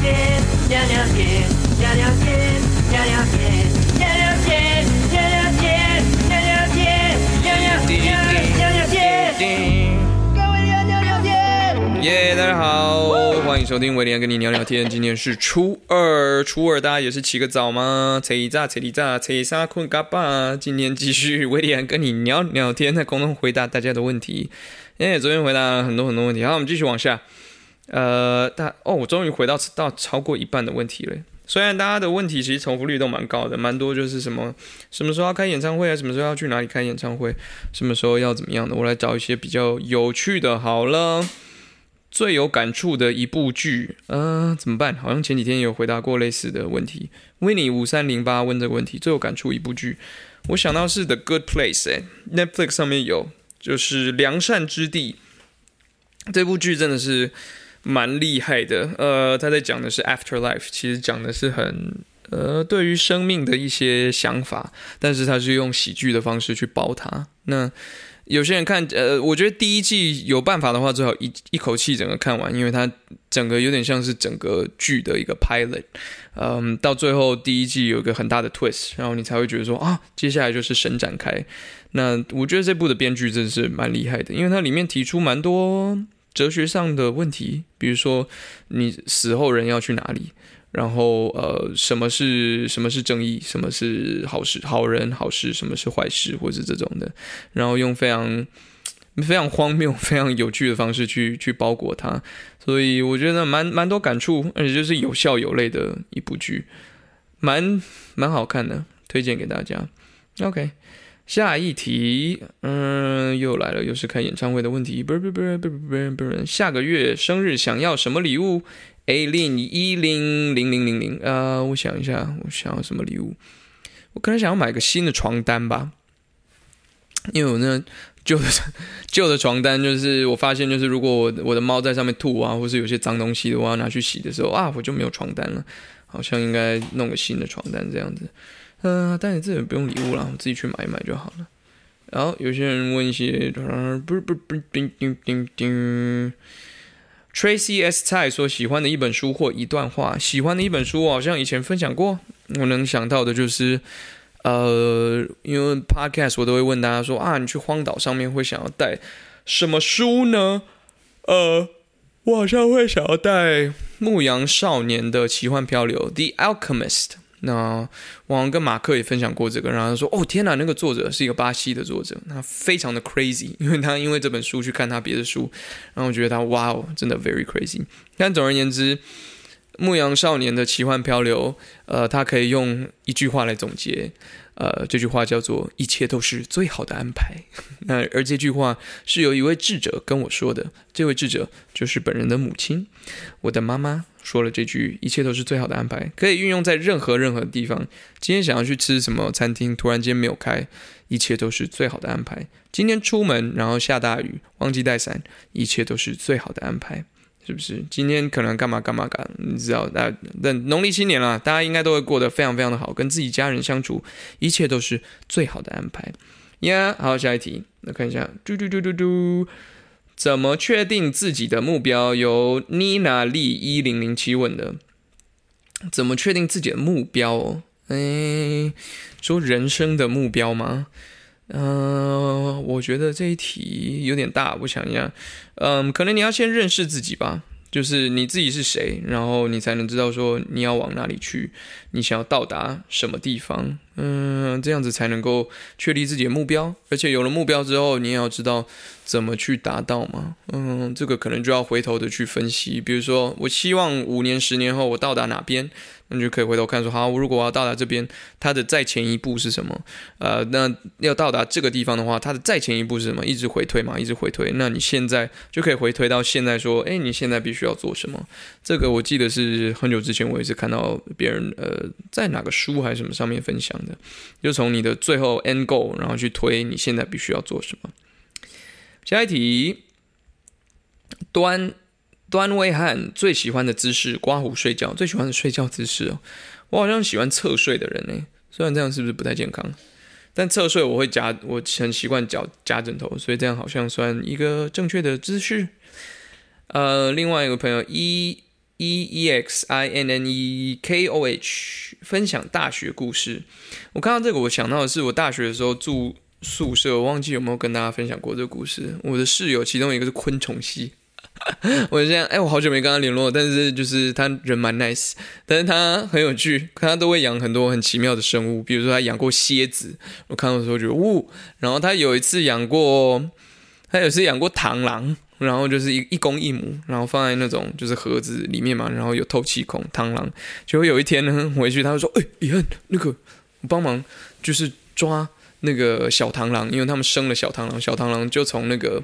天，娘娘天，娘娘天，娘娘天，娘娘天，娘娘天，娘娘天，娘娘天，娘娘天，各位娘娘娘天。耶大家好，欢迎收听威廉跟你聊聊天。今天是初二，初二大家也是起个早吗？吹一炸，吹一炸，吹啥困嘎巴。今天继续威廉跟你聊聊天，在空中回答大家的问题。哎，昨天回答了很多很多问题，好，我们继续往下。呃，大哦，我终于回到到超过一半的问题了。虽然大家的问题其实重复率都蛮高的，蛮多就是什么什么时候要开演唱会啊，什么时候要去哪里开演唱会，什么时候要怎么样的，我来找一些比较有趣的。好了，最有感触的一部剧，嗯、怎么办？好像前几天有回答过类似的问题。维尼五三零八问这个问题，最有感触一部剧，我想到是《The Good Place》哎，Netflix 上面有，就是《良善之地》这部剧真的是蛮厉害的。呃，他在讲的是 afterlife，其实讲的是很呃对于生命的一些想法，但是他是用喜剧的方式去包它。那有些人看，呃，我觉得第一季有办法的话，最好一一口气整个看完，因为它整个有点像是整个剧的一个 pilot。嗯，到最后第一季有一个很大的 twist，然后你才会觉得说啊，接下来就是神展开。那我觉得这部的编剧真的是蛮厉害的，因为它里面提出蛮多哲学上的问题，比如说你死后人要去哪里，然后呃，什么是什么是正义，什么是好事、好人、好事，什么是坏事，或是这种的，然后用非常非常荒谬、非常有趣的方式去去包裹它，所以我觉得蛮蛮多感触，而且就是有笑有泪的一部剧，蛮蛮好看的，推荐给大家。OK。下一题，嗯，又来了，又是看演唱会的问题。不是不是不是不是不是不，下个月生日想要什么礼物？A 零一零零零零零，呃，我想一下，我想要什么礼物？我可能想要买个新的床单吧，因为我那旧的 旧的床单，就是我发现，就是如果我我的猫在上面吐啊，或是有些脏东西的话，拿去洗的时候啊，我就没有床单了，好像应该弄个新的床单这样子。嗯、呃，但你自己不用礼物啦，我自己去买一买就好了。然后有些人问一些，呃，不是不是不是，叮叮叮叮。Tracy S 蔡说喜欢的一本书或一段话，喜欢的一本书我好像以前分享过，我能想到的就是，呃，因为 Podcast 我都会问大家说啊，你去荒岛上面会想要带什么书呢？呃，我好像会想要带《牧羊少年的奇幻漂流》The Alchemist。那我跟马克也分享过这个，然后他说：“哦，天哪，那个作者是一个巴西的作者，他非常的 crazy，因为他因为这本书去看他别的书，然后我觉得他哇哦，真的 very crazy。但总而言之，《牧羊少年的奇幻漂流》，呃，他可以用一句话来总结，呃，这句话叫做‘一切都是最好的安排’。那而这句话是有一位智者跟我说的，这位智者就是本人的母亲，我的妈妈。”说了这句，一切都是最好的安排，可以运用在任何任何地方。今天想要去吃什么餐厅，突然间没有开，一切都是最好的安排。今天出门，然后下大雨，忘记带伞，一切都是最好的安排，是不是？今天可能干嘛干嘛干，你知道？那等农历新年了，大家应该都会过得非常非常的好，跟自己家人相处，一切都是最好的安排。呀，好，下一题，那看一下，嘟嘟嘟嘟嘟。怎么确定自己的目标？由妮娜丽一零零七问的。怎么确定自己的目标？哦，哎，说人生的目标吗？嗯、我觉得这一题有点大，我想一下。嗯，可能你要先认识自己吧，就是你自己是谁，然后你才能知道说你要往哪里去，你想要到达什么地方。嗯，这样子才能够确立自己的目标，而且有了目标之后，你也要知道怎么去达到嘛。嗯，这个可能就要回头的去分析。比如说，我希望五年、十年后我到达哪边，那你就可以回头看说，好，如果我要到达这边，它的再前一步是什么？呃，那要到达这个地方的话，它的再前一步是什么？一直回推嘛，一直回推。那你现在就可以回推到现在说，哎，你现在必须要做什么？这个我记得是很久之前我也是看到别人呃在哪个书还是什么上面分享。就从你的最后 end goal，然后去推你现在必须要做什么。下一题，端端威汉最喜欢的姿势，刮胡睡觉，最喜欢的睡觉姿势哦。我好像喜欢侧睡的人呢，虽然这样是不是不太健康？但侧睡我会夹，我很习惯脚夹枕头，所以这样好像算一个正确的姿势。呃，另外一个朋友一。E E X I N N E K O H，分享大学故事。我看到这个，我想到的是我大学的时候住宿舍，我忘记有没有跟大家分享过这个故事。我的室友其中一个是昆虫系。我现在哎，我好久没跟他联络，但是就是他人蛮 nice，但是他很有趣，他都会养很多很奇妙的生物，比如说他养过蝎子，我看到的时候觉得呜，然后他有一次养过，他有一次养过螳螂，然后就是一一公一母，然后放在那种就是盒子里面嘛，然后有透气孔，螳螂，结果有一天呢回去，他就说，哎，李汉，那个帮忙就是抓那个小螳螂，因为他们生了小螳螂，小螳螂就从那个。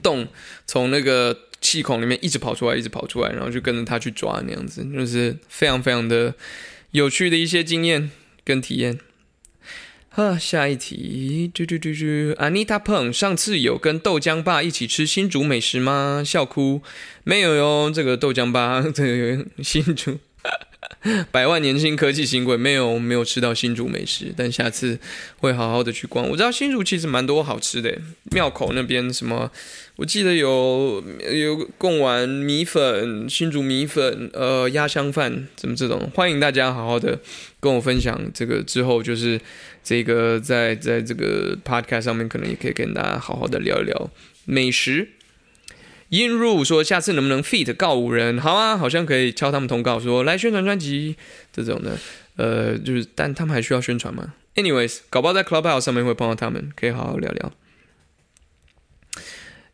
洞从那个气孔里面一直跑出来，一直跑出来，然后就跟着他去抓那样子，就是非常非常的有趣的一些经验跟体验。呵，下一题，嘟嘟嘟嘟，Anita Peng，上次有跟豆浆爸一起吃新竹美食吗？笑哭，没有哟，这个豆浆爸，这个新竹。百万年薪科技新贵没有没有吃到新竹美食，但下次会好好的去逛。我知道新竹其实蛮多好吃的，庙口那边什么，我记得有有贡丸米粉、新竹米粉、呃鸭香饭，怎么这种，欢迎大家好好的跟我分享。这个之后就是这个在在这个 podcast 上面，可能也可以跟大家好好的聊一聊美食。引入说：“下次能不能 feat 告五人？好啊，好像可以敲他们通告，说来宣传专辑这种的。呃，就是，但他们还需要宣传吗？Anyways，搞不好在 Clubhouse 上面会碰到他们，可以好好聊聊。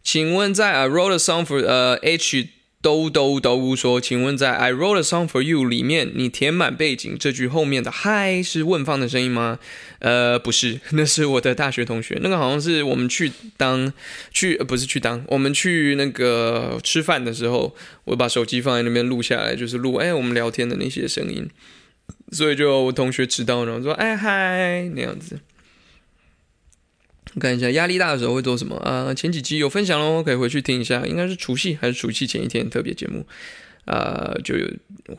请问在 I wrote a song for 呃 H。”兜兜兜说：“请问在 I wrote a song for you 里面，你填满背景这句后面的嗨是问方的声音吗？呃，不是，那是我的大学同学。那个好像是我们去当去，不是去当，我们去那个吃饭的时候，我把手机放在那边录下来，就是录哎我们聊天的那些声音。所以就我同学知道，然后说哎嗨那样子。”看一下压力大的时候会做什么啊？前几集有分享喽，可以回去听一下。应该是除夕还是除夕前一天特别节目啊，就有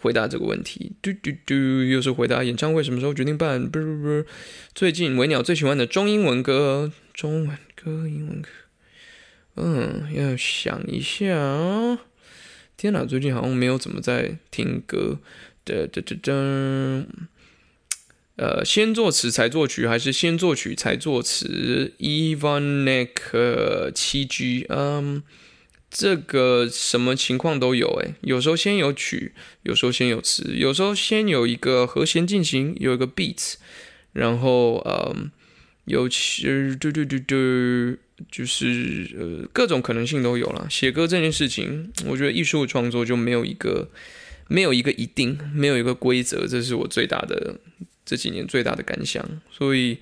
回答这个问题。嘟嘟嘟，又是回答演唱会什么时候决定办？不是不，最近维鸟最喜欢的中英文歌，中文歌、英文歌。嗯，要想一下。天哪，最近好像没有怎么在听歌。的的的的。呃，先作词才作曲，还是先作曲才作词？Evanek 七 G，嗯，这个什么情况都有诶，有时候先有曲，有时候先有词，有时候先有一个和弦进行，有一个 beat，然后嗯，有其嘟嘟嘟嘟，就是呃各种可能性都有了。写歌这件事情，我觉得艺术创作就没有一个没有一个一定，没有一个规则，这是我最大的。这几年最大的感想，所以，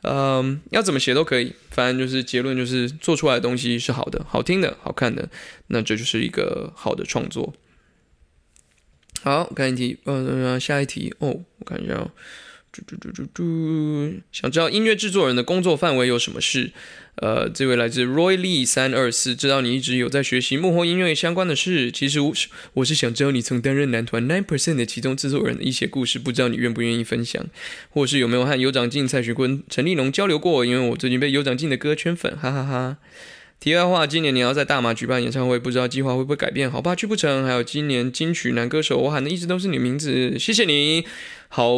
嗯，要怎么写都可以，反正就是结论就是做出来的东西是好的、好听的、好看的，那这就是一个好的创作。好，看一题，呃，下一题哦，我看一下。嘟嘟嘟嘟嘟，想知道音乐制作人的工作范围有什么事？呃，这位来自 Roy Lee 三二四，知道你一直有在学习幕后音乐相关的事。其实我是我是想知道你曾担任男团 Nine Percent 的其中制作人的一些故事，不知道你愿不愿意分享，或是有没有和尤长靖、蔡徐坤、陈立农交流过？因为我最近被尤长靖的歌圈粉，哈哈哈。题外话，今年你要在大马举办演唱会，不知道计划会不会改变？好怕去不成。还有今年金曲男歌手，我喊的一直都是你名字，谢谢你，好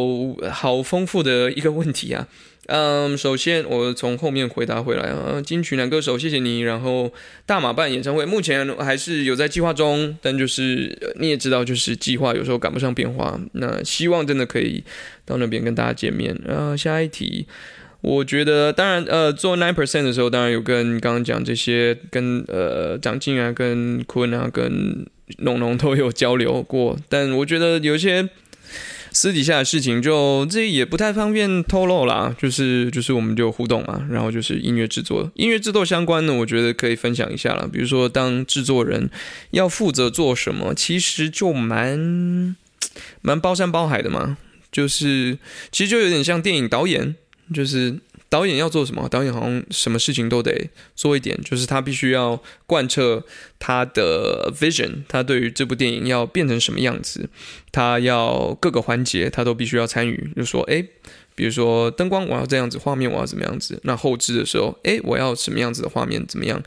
好丰富的一个问题啊。嗯，首先我从后面回答回来啊，金曲男歌手，谢谢你。然后大马办演唱会，目前还是有在计划中，但就是你也知道，就是计划有时候赶不上变化。那希望真的可以到那边跟大家见面。啊，下一题。我觉得，当然，呃，做 nine percent 的时候，当然有跟刚刚讲这些，跟呃张静啊、跟坤啊、跟龙龙都有交流过。但我觉得有些私底下的事情，就这也不太方便透露啦。就是就是我们就互动嘛，然后就是音乐制作、音乐制作相关的，我觉得可以分享一下了。比如说，当制作人要负责做什么，其实就蛮蛮包山包海的嘛。就是其实就有点像电影导演。就是导演要做什么？导演好像什么事情都得做一点，就是他必须要贯彻他的 vision，他对于这部电影要变成什么样子，他要各个环节他都必须要参与。就说，诶，比如说灯光我要这样子，画面我要怎么样子？那后置的时候，诶，我要什么样子的画面？怎么样？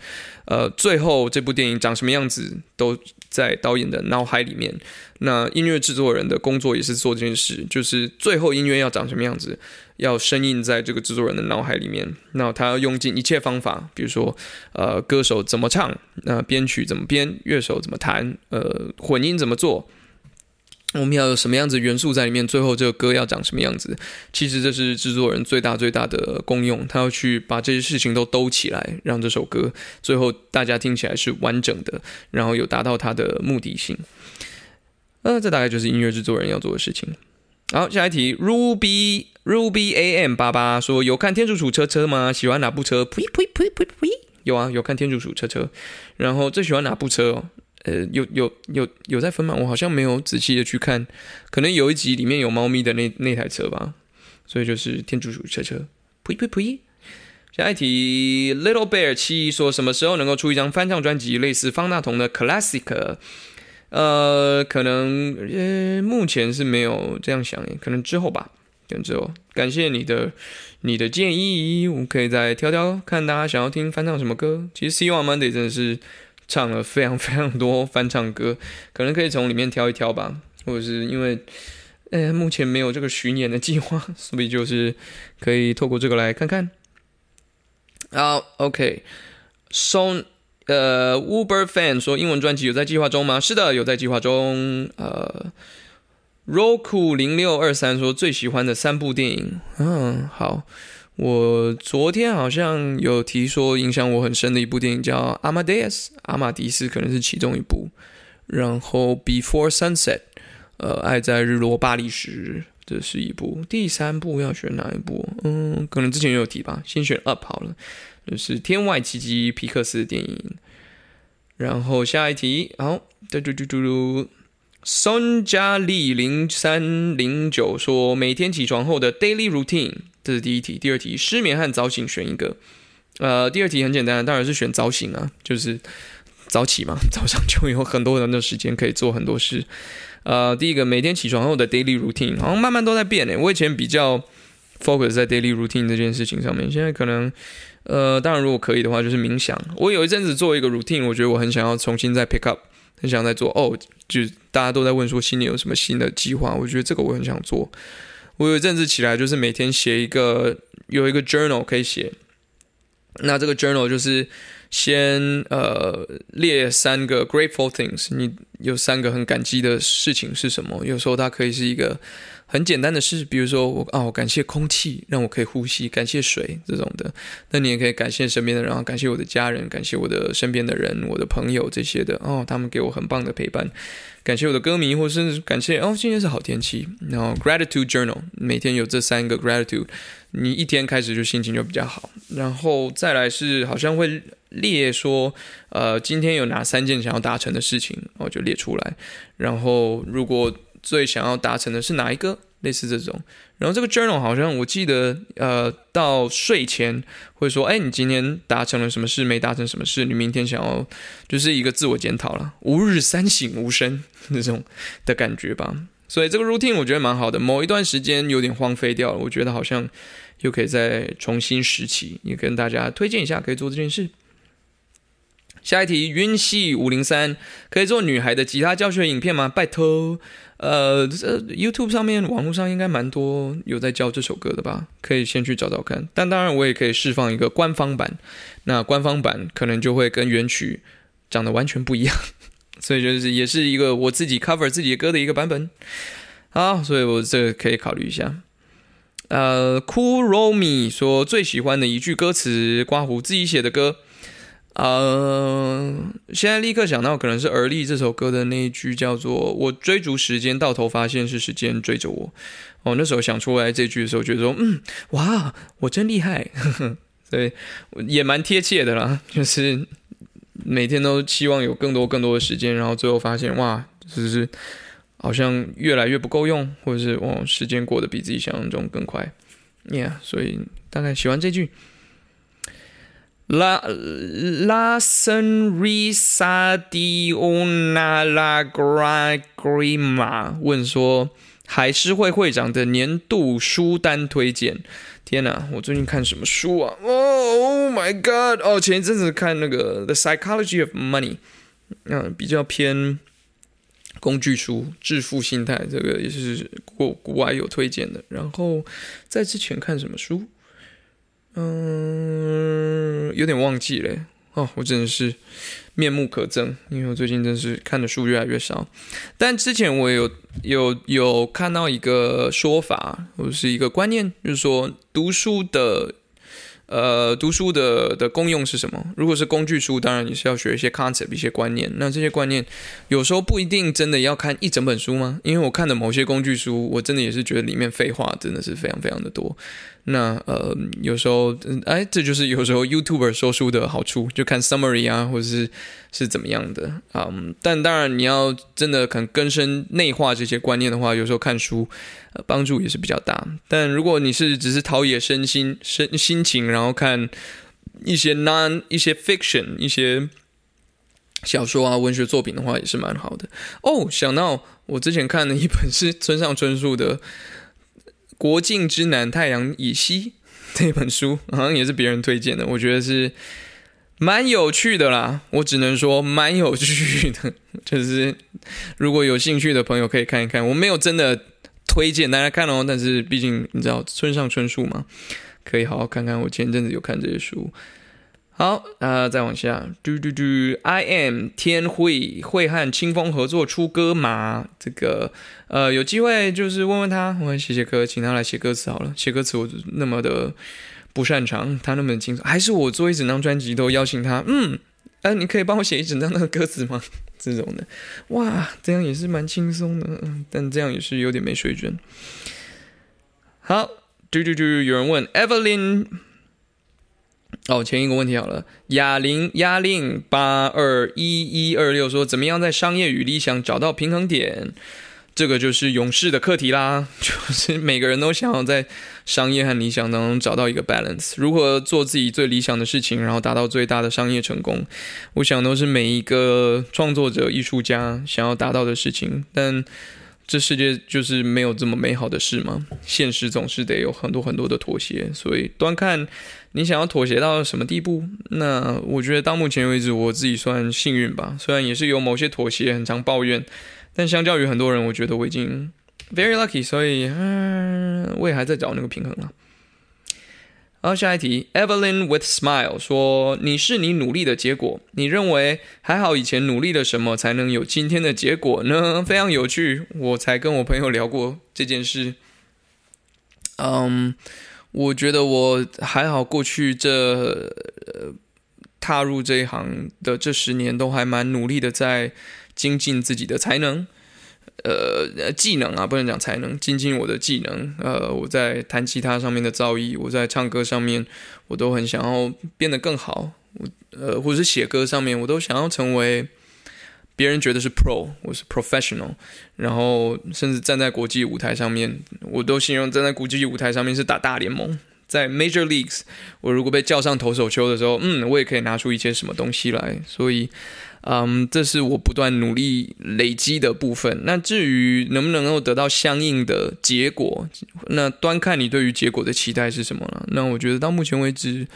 呃，最后这部电影长什么样子都在导演的脑海里面。那音乐制作人的工作也是做这件事，就是最后音乐要长什么样子，要深印在这个制作人的脑海里面。那他要用尽一切方法，比如说，呃，歌手怎么唱，那编曲怎么编，乐手怎么弹，呃，混音怎么做。我们要有什么样子元素在里面？最后这个歌要长什么样子？其实这是制作人最大最大的功用，他要去把这些事情都兜起来，让这首歌最后大家听起来是完整的，然后有达到他的目的性。呃，这大概就是音乐制作人要做的事情。好，下一题，Ruby Ruby AM 八八说有看天竺鼠车车吗？喜欢哪部车？呸呸呸呸呸！有啊，有看天竺鼠车车。然后最喜欢哪部车？哦？呃，有有有有在分吗？我好像没有仔细的去看，可能有一集里面有猫咪的那那台车吧，所以就是天竺鼠车车。呸呸呸！下一题，Little Bear 七说什么时候能够出一张翻唱专辑，类似方大同的 Classic？呃，可能呃目前是没有这样想，可能之后吧，可能之后。感谢你的你的建议，我们可以再挑挑看大家想要听翻唱什么歌。其实希望 Monday 真的是。唱了非常非常多翻唱歌，可能可以从里面挑一挑吧，或者是因为，呃，目前没有这个巡演的计划，所以就是可以透过这个来看看。好，OK，Son，呃，Uber Fan 说英文专辑有在计划中吗？是的，有在计划中。呃，Roku 零六二三说最喜欢的三部电影，嗯，好。我昨天好像有提说，影响我很深的一部电影叫《阿马迪斯》，阿马迪斯可能是其中一部。然后《Before Sunset》，呃，《爱在日落巴黎时》这是一部。第三部要选哪一部？嗯，可能之前有提吧，先选《Up》好了，就是《天外奇迹》皮克斯的电影。然后下一题，好，嘟嘟嘟嘟嘟，孙佳丽零三零九说，每天起床后的 daily routine。这是第一题，第二题失眠和早醒选一个。呃，第二题很简单，当然是选早醒啊，就是早起嘛，早上就有很多人的时间可以做很多事。呃，第一个每天起床后的 daily routine，好像慢慢都在变诶。我以前比较 focus 在 daily routine 这件事情上面，现在可能呃，当然如果可以的话，就是冥想。我有一阵子做一个 routine，我觉得我很想要重新再 pick up，很想在做。哦，就大家都在问说新年有什么新的计划，我觉得这个我很想做。我有一阵子起来，就是每天写一个，有一个 journal 可以写。那这个 journal 就是先呃列三个 grateful things，你有三个很感激的事情是什么？有时候它可以是一个很简单的事，比如说我啊，我感谢空气让我可以呼吸，感谢水这种的。那你也可以感谢身边的人，感谢我的家人，感谢我的身边的人，我的朋友这些的哦，他们给我很棒的陪伴。感谢我的歌迷，或是感谢哦，今天是好天气。然后 gratitude journal 每天有这三个 gratitude，你一天开始就心情就比较好。然后再来是好像会列说，呃，今天有哪三件想要达成的事情，我就列出来。然后如果最想要达成的是哪一个？类似这种，然后这个 journal 好像我记得，呃，到睡前会说，哎，你今天达成了什么事？没达成什么事？你明天想要就是一个自我检讨了，吾日三省吾身那种的感觉吧。所以这个 routine 我觉得蛮好的。某一段时间有点荒废掉了，我觉得好像又可以再重新拾起，也跟大家推荐一下，可以做这件事。下一题，晕系五零三可以做女孩的吉他教学影片吗？拜托。呃，这 YouTube 上面、网络上应该蛮多有在教这首歌的吧？可以先去找找看。但当然，我也可以释放一个官方版。那官方版可能就会跟原曲长得完全不一样，所以就是也是一个我自己 cover 自己的歌的一个版本。好，所以我这个可以考虑一下。呃，Cool Romy 说最喜欢的一句歌词，刮胡自己写的歌。呃，现在立刻想到可能是《而立》这首歌的那一句，叫做“我追逐时间，到头发现是时间追着我”。哦，那时候想出来这句的时候，觉得说，嗯，哇，我真厉害，所以也蛮贴切的啦。就是每天都期望有更多更多的时间，然后最后发现，哇，就是好像越来越不够用，或者是哦，时间过得比自己想象中更快。，Yeah，所以大概喜欢这句。La la sonrisa di una lagrima 问说海狮会会长的年度书单推荐。天哪，我最近看什么书啊？哦，Oh my God！哦，前一阵子看那个《The Psychology of Money》，嗯，比较偏工具书，致富心态，这个也是国国外有推荐的。然后在之前看什么书？嗯，有点忘记嘞哦，我真的是面目可憎，因为我最近真是看的书越来越少。但之前我有有有看到一个说法，或者是一个观念，就是说读书的。呃，读书的的功用是什么？如果是工具书，当然你是要学一些 concept、一些观念。那这些观念有时候不一定真的要看一整本书吗？因为我看的某些工具书，我真的也是觉得里面废话真的是非常非常的多。那呃，有时候哎，这就是有时候 YouTuber 说书的好处，就看 summary 啊，或者是是怎么样的啊。但当然，你要真的肯根深内化这些观念的话，有时候看书呃。帮助也是比较大，但如果你是只是陶冶身心、身心情，然后看一些 non 一些 fiction 一些小说啊、文学作品的话，也是蛮好的。哦，想到我之前看的一本是 村上春树的《国境之南，太阳以西》这本书，好像也是别人推荐的，我觉得是蛮有趣的啦。我只能说蛮有趣的，就是如果有兴趣的朋友可以看一看。我没有真的。推荐大家看哦，但是毕竟你知道村上春树嘛，可以好好看看。我前阵子有看这些书。好，啊，再往下，嘟嘟嘟，I am 天会会和清风合作出歌吗？这个呃，有机会就是问问他，我写写歌，请他来写歌词好了。写歌词我那么的不擅长，他那么轻松，还是我做一整张专辑都邀请他？嗯。哎，你可以帮我写一整张那个歌词吗？这种的，哇，这样也是蛮轻松的，但这样也是有点没水准。好，嘟嘟嘟，有人问 Evelyn，哦，前一个问题好了，哑铃哑铃八二一一二六说，怎么样在商业与理想找到平衡点？这个就是勇士的课题啦，就是每个人都想要在商业和理想当中找到一个 balance，如何做自己最理想的事情，然后达到最大的商业成功。我想都是每一个创作者、艺术家想要达到的事情。但这世界就是没有这么美好的事吗，现实总是得有很多很多的妥协。所以端看你想要妥协到什么地步。那我觉得到目前为止，我自己算幸运吧，虽然也是有某些妥协，很常抱怨。但相较于很多人，我觉得我已经 very lucky，所以嗯，我也还在找那个平衡了。好，下一题，Evelyn with smile 说：“你是你努力的结果。你认为还好以前努力了什么才能有今天的结果呢？”非常有趣，我才跟我朋友聊过这件事。嗯，我觉得我还好，过去这踏入这一行的这十年都还蛮努力的在。精进自己的才能，呃，技能啊，不能讲才能，精进我的技能。呃，我在弹吉他上面的造诣，我在唱歌上面，我都很想要变得更好。我呃，或者是写歌上面，我都想要成为别人觉得是 pro，我是 professional。然后，甚至站在国际舞台上面，我都形容站在国际舞台上面是打大联盟，在 major leagues。我如果被叫上投手球的时候，嗯，我也可以拿出一些什么东西来。所以。嗯，这是我不断努力累积的部分。那至于能不能够得到相应的结果，那端看你对于结果的期待是什么了。那我觉得到目前为止，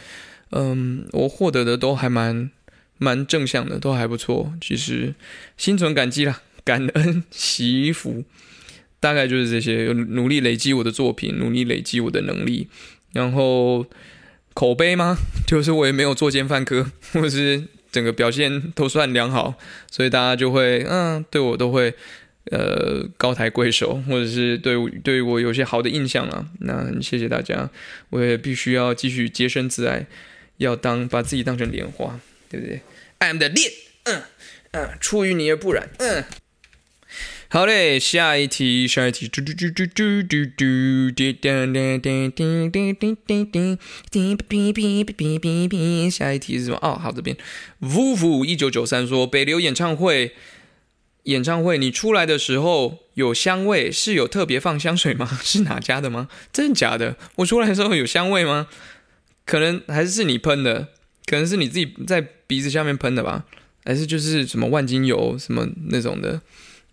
嗯，我获得的都还蛮蛮正向的，都还不错。其实心存感激啦，感恩 祈福，大概就是这些。努力累积我的作品，努力累积我的能力，然后口碑吗？就是我也没有作奸犯科，或是。整个表现都算良好，所以大家就会嗯对我都会呃高抬贵手，或者是对对我有些好的印象啊。那谢谢大家，我也必须要继续洁身自爱，要当把自己当成莲花，对不对？I'm the 莲，嗯嗯，出淤泥而不染，嗯。好嘞，下一题，下一题，嘟嘟嘟嘟嘟嘟嘟，滴当当当当当当当当，滴不滴不滴不滴不滴，下一题是什么？哦，好，这边，呜呜，一九九三说北流演唱会，演唱会你出来的时候有香味，是有特别放香水吗？是哪家的吗？真的假的？我出来的时候有香味吗？可能还是是你喷的，可能是你自己在鼻子下面喷的吧，还是就是什么万金油什么那种的。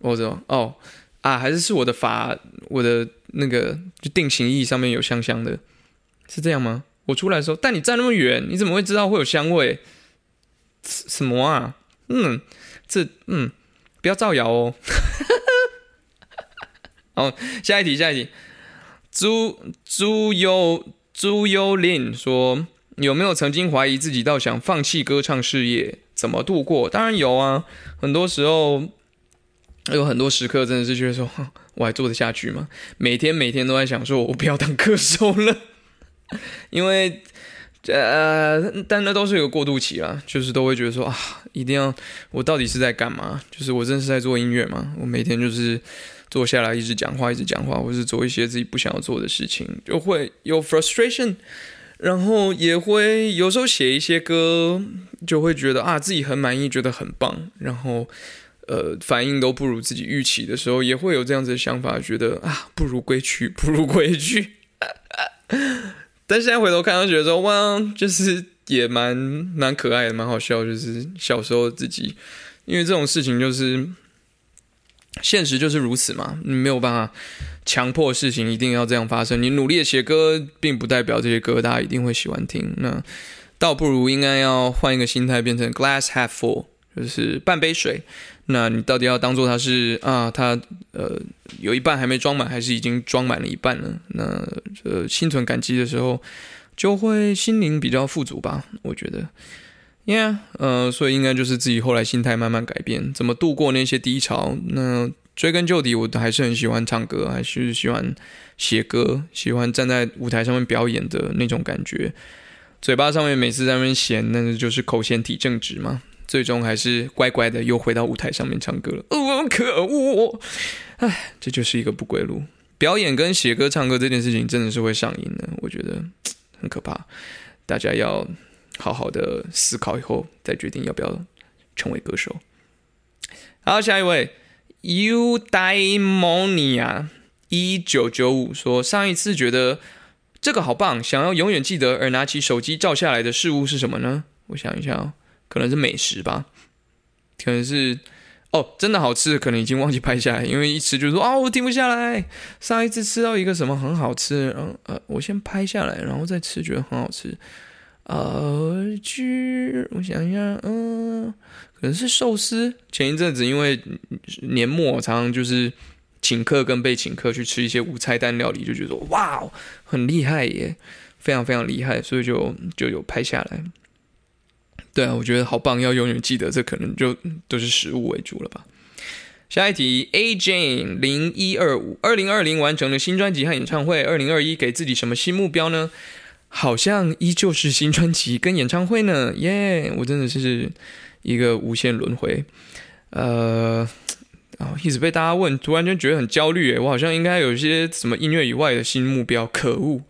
或者哦啊，还是是我的法我的那个就定型液上面有香香的，是这样吗？我出来的时候，但你站那么远，你怎么会知道会有香味？什么啊？嗯，这嗯。不要造谣哦！哦，下一题，下一题。朱朱优朱优令说：“有没有曾经怀疑自己到想放弃歌唱事业？怎么度过？”当然有啊，很多时候有很多时刻真的是觉得说：“ 我还做得下去吗？”每天每天都在想说：“我不要当歌手了。”因为。呃，但那都是一个过渡期啦，就是都会觉得说啊，一定要我到底是在干嘛？就是我真的是在做音乐吗？我每天就是坐下来一直讲话，一直讲话，或是做一些自己不想要做的事情，就会有 frustration，然后也会有时候写一些歌，就会觉得啊自己很满意，觉得很棒，然后呃反应都不如自己预期的时候，也会有这样子的想法，觉得啊不如归去，不如归去。但现在回头看，都觉得说哇，就是也蛮蛮可爱的，蛮好笑。就是小时候自己，因为这种事情就是现实就是如此嘛，你没有办法强迫事情一定要这样发生。你努力的写歌，并不代表这些歌大家一定会喜欢听。那倒不如应该要换一个心态，变成 glass half full，就是半杯水。那你到底要当做它是啊，它呃有一半还没装满，还是已经装满了一半了？那呃心存感激的时候，就会心灵比较富足吧？我觉得，Yeah，呃，所以应该就是自己后来心态慢慢改变，怎么度过那些低潮？那追根究底，我还是很喜欢唱歌，还是喜欢写歌，喜欢站在舞台上面表演的那种感觉。嘴巴上面每次在那边闲，那就是口嫌体正直嘛。最终还是乖乖的又回到舞台上面唱歌了。哦，可恶！唉，这就是一个不归路。表演跟写歌、唱歌这件事情真的是会上瘾的，我觉得很可怕。大家要好好的思考以后再决定要不要成为歌手。好，下一位，Udaimonia 一九九五说，上一次觉得这个好棒，想要永远记得而拿起手机照下来的事物是什么呢？我想一下哦。可能是美食吧，可能是哦，真的好吃，可能已经忘记拍下来，因为一吃就说啊，我停不下来。上一次吃到一个什么很好吃，然后呃，我先拍下来，然后再吃，觉得很好吃。呃，去，我想一下，嗯，可能是寿司。前一阵子因为年末，常常就是请客跟被请客去吃一些无菜单料理，就觉得哇，很厉害耶，非常非常厉害，所以就就有拍下来。对啊，我觉得好棒，要永远记得，这可能就都是食物为主了吧。下一题，A Jane 零一二五，二零二零完成了新专辑和演唱会，二零二一给自己什么新目标呢？好像依旧是新专辑跟演唱会呢。耶，我真的是一个无限轮回。呃，啊，一直被大家问，突然间觉得很焦虑。诶，我好像应该有一些什么音乐以外的新目标。可恶，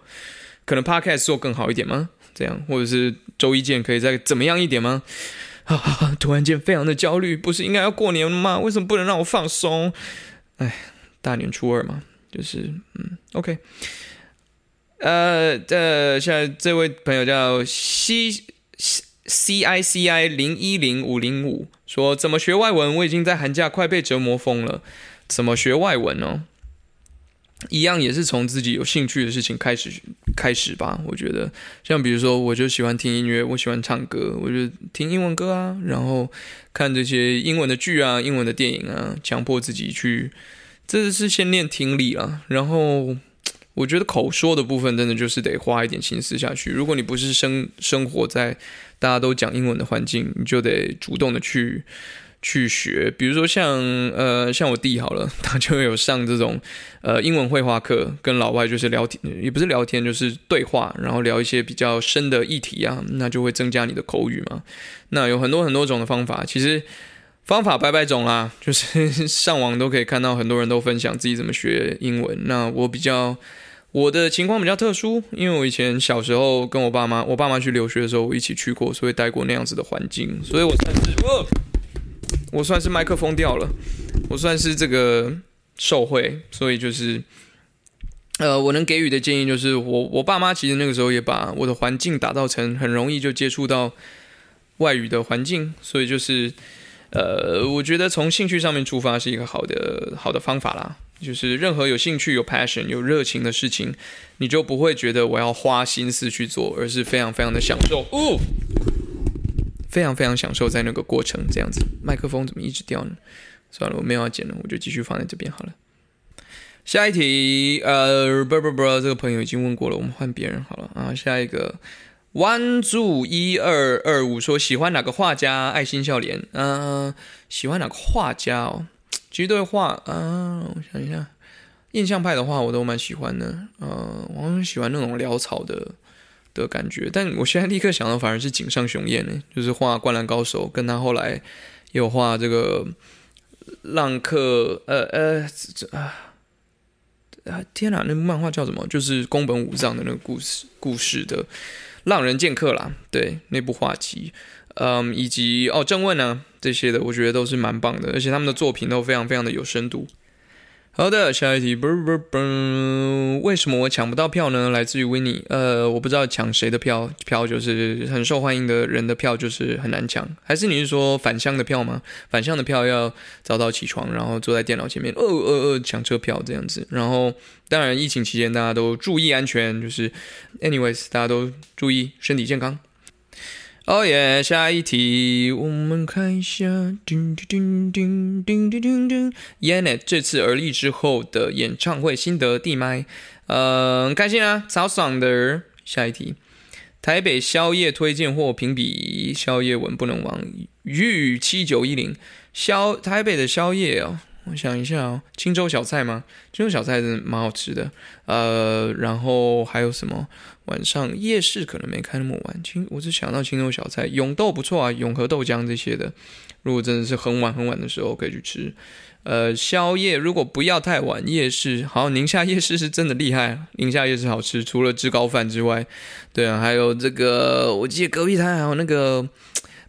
可能 Podcast 做更好一点吗？这样，或者是周一见可以再怎么样一点吗？啊，突然间非常的焦虑，不是应该要过年了吗？为什么不能让我放松？哎，大年初二嘛，就是嗯，OK。呃，这现在这位朋友叫 C C I C I 零一零五零五，说怎么学外文？我已经在寒假快被折磨疯了。怎么学外文呢？一样也是从自己有兴趣的事情开始开始吧。我觉得，像比如说，我就喜欢听音乐，我喜欢唱歌，我就听英文歌啊，然后看这些英文的剧啊、英文的电影啊，强迫自己去，这是先练听力啊。然后，我觉得口说的部分真的就是得花一点心思下去。如果你不是生生活在大家都讲英文的环境，你就得主动的去。去学，比如说像呃像我弟好了，他就有上这种呃英文绘画课，跟老外就是聊天，也不是聊天，就是对话，然后聊一些比较深的议题啊，那就会增加你的口语嘛。那有很多很多种的方法，其实方法百百种啦，就是上网都可以看到很多人都分享自己怎么学英文。那我比较我的情况比较特殊，因为我以前小时候跟我爸妈，我爸妈去留学的时候，我一起去过，所以待过那样子的环境，所以我算是。我算是麦克风掉了，我算是这个受贿，所以就是，呃，我能给予的建议就是，我我爸妈其实那个时候也把我的环境打造成很容易就接触到外语的环境，所以就是，呃，我觉得从兴趣上面出发是一个好的好的方法啦。就是任何有兴趣、有 passion、有热情的事情，你就不会觉得我要花心思去做，而是非常非常的享受。哦，非常非常享受在那个过程，这样子。麦克风怎么一直掉呢？算了，我没有要剪了，我就继续放在这边好了。下一题，呃，不不不，这个朋友已经问过了，我们换别人好了啊。下一个，one 住一二二五说喜欢哪个画家？爱心笑脸，嗯、喜欢哪个画家哦？其实对画，啊，我想一下，印象派的画我都蛮喜欢的，呃，我很喜欢那种潦草的的感觉，但我现在立刻想到反而是井上雄彦呢，就是画《灌篮高手》，跟他后来有画这个浪客，呃呃这啊啊天哪，那部漫画叫什么？就是宫本武藏的那个故事故事的《浪人剑客》啦，对，那部画集，嗯，以及哦正问呢、这些的，我觉得都是蛮棒的，而且他们的作品都非常非常的有深度。好的，下一题，不不不，为什么我抢不到票呢？来自于 w i n n i 呃，我不知道抢谁的票，票就是很受欢迎的人的票就是很难抢，还是你是说返乡的票吗？返乡的票要早早起床，然后坐在电脑前面，呃呃呃抢车票这样子。然后当然疫情期间大家都注意安全，就是 anyways 大家都注意身体健康。哦耶！下一题，我们看一下，叮叮叮叮叮叮叮叮 Yanet 这次而立之后的演唱会心得地麦，呃，很开心啊，超爽的。下一题，台北宵夜推荐或评比，宵夜文不能忘，玉七九一零，宵台北的宵夜哦，我想一下哦，青州小菜吗？青州小菜是蛮好吃的，呃，然后还有什么？晚上夜市可能没开那么晚，青我只想到青州小菜，永豆不错啊，永和豆浆这些的。如果真的是很晚很晚的时候可以去吃，呃，宵夜如果不要太晚，夜市好，宁夏夜市是真的厉害，宁夏夜市好吃，除了炙高饭之外，对啊，还有这个，我记得隔壁摊还有那个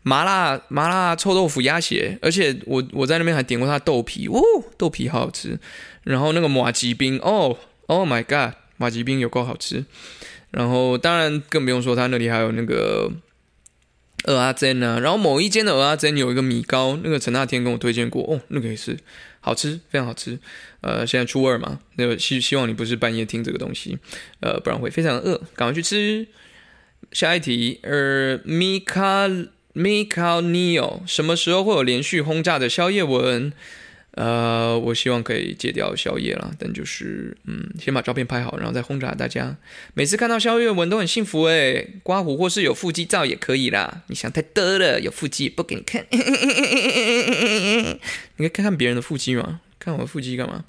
麻辣麻辣臭豆腐鸭血，而且我我在那边还点过它豆皮，哦，豆皮好好吃，然后那个马吉冰，哦，Oh my god，马吉冰有够好吃。然后当然更不用说，他那里还有那个鹅阿珍啊，然后某一间的鹅阿珍有一个米糕，那个陈大天跟我推荐过，哦，那个也是好吃，非常好吃。呃，现在初二嘛，那个希希望你不是半夜听这个东西，呃，不然会非常饿，赶快去吃。下一题，呃，Mika Mika Neo，什么时候会有连续轰炸的宵夜文？呃，我希望可以戒掉宵夜啦，但就是，嗯，先把照片拍好，然后再轰炸大家。每次看到宵夜文都很幸福诶，刮胡或是有腹肌照也可以啦。你想太多了，有腹肌不给你看，你可以看看别人的腹肌嘛？看我的腹肌干嘛？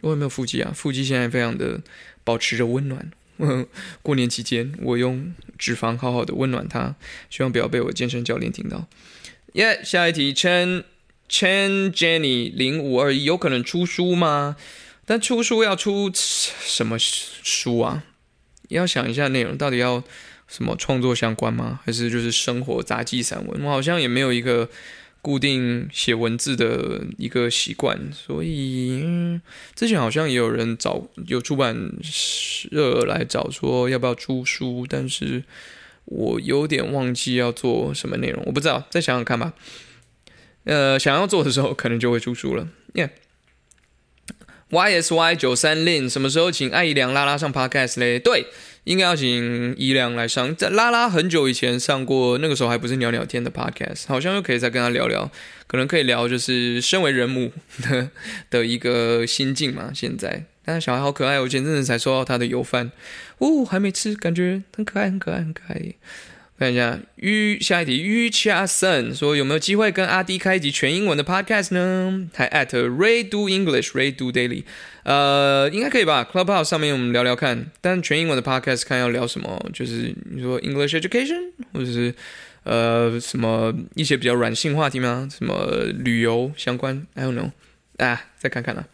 我有没有腹肌啊？腹肌现在非常的保持着温暖。过年期间，我用脂肪好好的温暖它，希望不要被我健身教练听到。耶、下一题撑 Chen Jenny 零五二一，有可能出书吗？但出书要出什么书啊？要想一下内容，到底要什么创作相关吗？还是就是生活杂记散文？我好像也没有一个固定写文字的一个习惯，所以、嗯、之前好像也有人找有出版社来找说要不要出书，但是我有点忘记要做什么内容，我不知道，再想想看吧。呃，想要做的时候，可能就会出书了。耶、YSY 九三零什么时候请艾怡良拉拉上 Podcast 嘞？对，应该要请怡良来上。在拉拉很久以前上过，那个时候还不是聊聊天的 Podcast，好像又可以再跟他聊聊，可能可以聊就是身为人母的 的一个心境嘛。现在，但是小孩好可爱，我前阵子才收到他的油饭，哦，还没吃，感觉很可爱，很可爱，很可爱。看一下，于下一题，于恰森说有没有机会跟阿迪开一集全英文的 podcast 呢？还 at Ray Do English Ray Do Daily，呃，应该可以吧？Clubhouse 上面我们聊聊看，但全英文的 podcast 看要聊什么？就是你说 English education，或者是呃什么一些比较软性话题吗？什么旅游相关？I don't know，啊，再看看啦。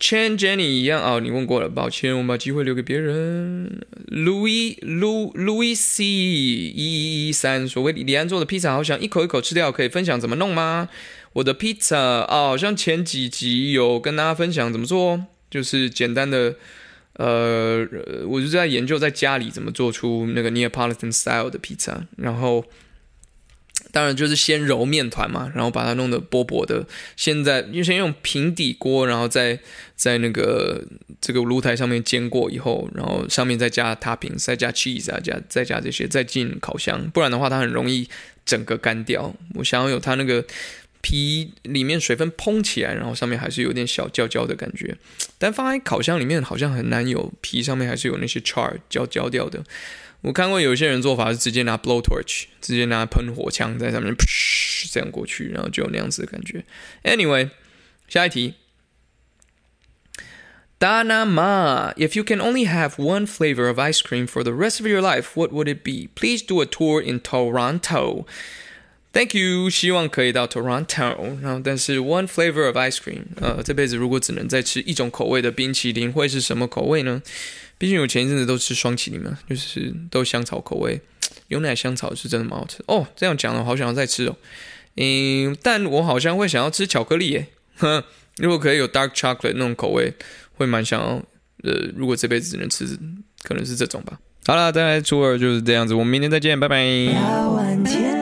Chen Jenny 一样哦，你问过了，抱歉，我们把机会留给别人。Louis Louis Louis C 一一一三，所谓李安做的披萨，好想一口一口吃掉，可以分享怎么弄吗？我的 pizza 啊，好像前几集有跟大家分享怎么做，就是简单的，呃，我就在研究在家里怎么做出那个 Neapolitan style 的披萨然后。当然就是先揉面团嘛，然后把它弄得薄薄的。现在因为先用平底锅，然后再在那个这个炉台上面煎过以后，然后上面再加塔平再加 cheese，啊加再加这些，再进烤箱。不然的话，它很容易整个干掉。我想要有它那个皮里面水分蓬起来，然后上面还是有点小焦焦的感觉。但放在烤箱里面好像很难有皮上面还是有那些 char 焦焦掉的。我看过有些人做法是直接拿 blow torch，直接拿喷火枪在上面噗这样过去，然后就有那样子的感觉。Anyway，下一题。Dana Ma, if you can only have one flavor of ice cream for the rest of your life, what would it be? Please do a tour in Toronto. Thank you，希望可以到 Toronto。然后，但是 one flavor of ice cream，呃，这辈子如果只能再吃一种口味的冰淇淋，会是什么口味呢？毕竟我前一阵子都吃双麒麟嘛，就是都香草口味，牛奶香草是真的蛮好吃哦。这样讲了，好想要再吃哦。嗯，但我好像会想要吃巧克力耶。哼，如果可以有 dark chocolate 那种口味，会蛮想要。呃，如果这辈子只能吃，可能是这种吧。好了，再来初二就是这样子，我们明天再见，拜拜。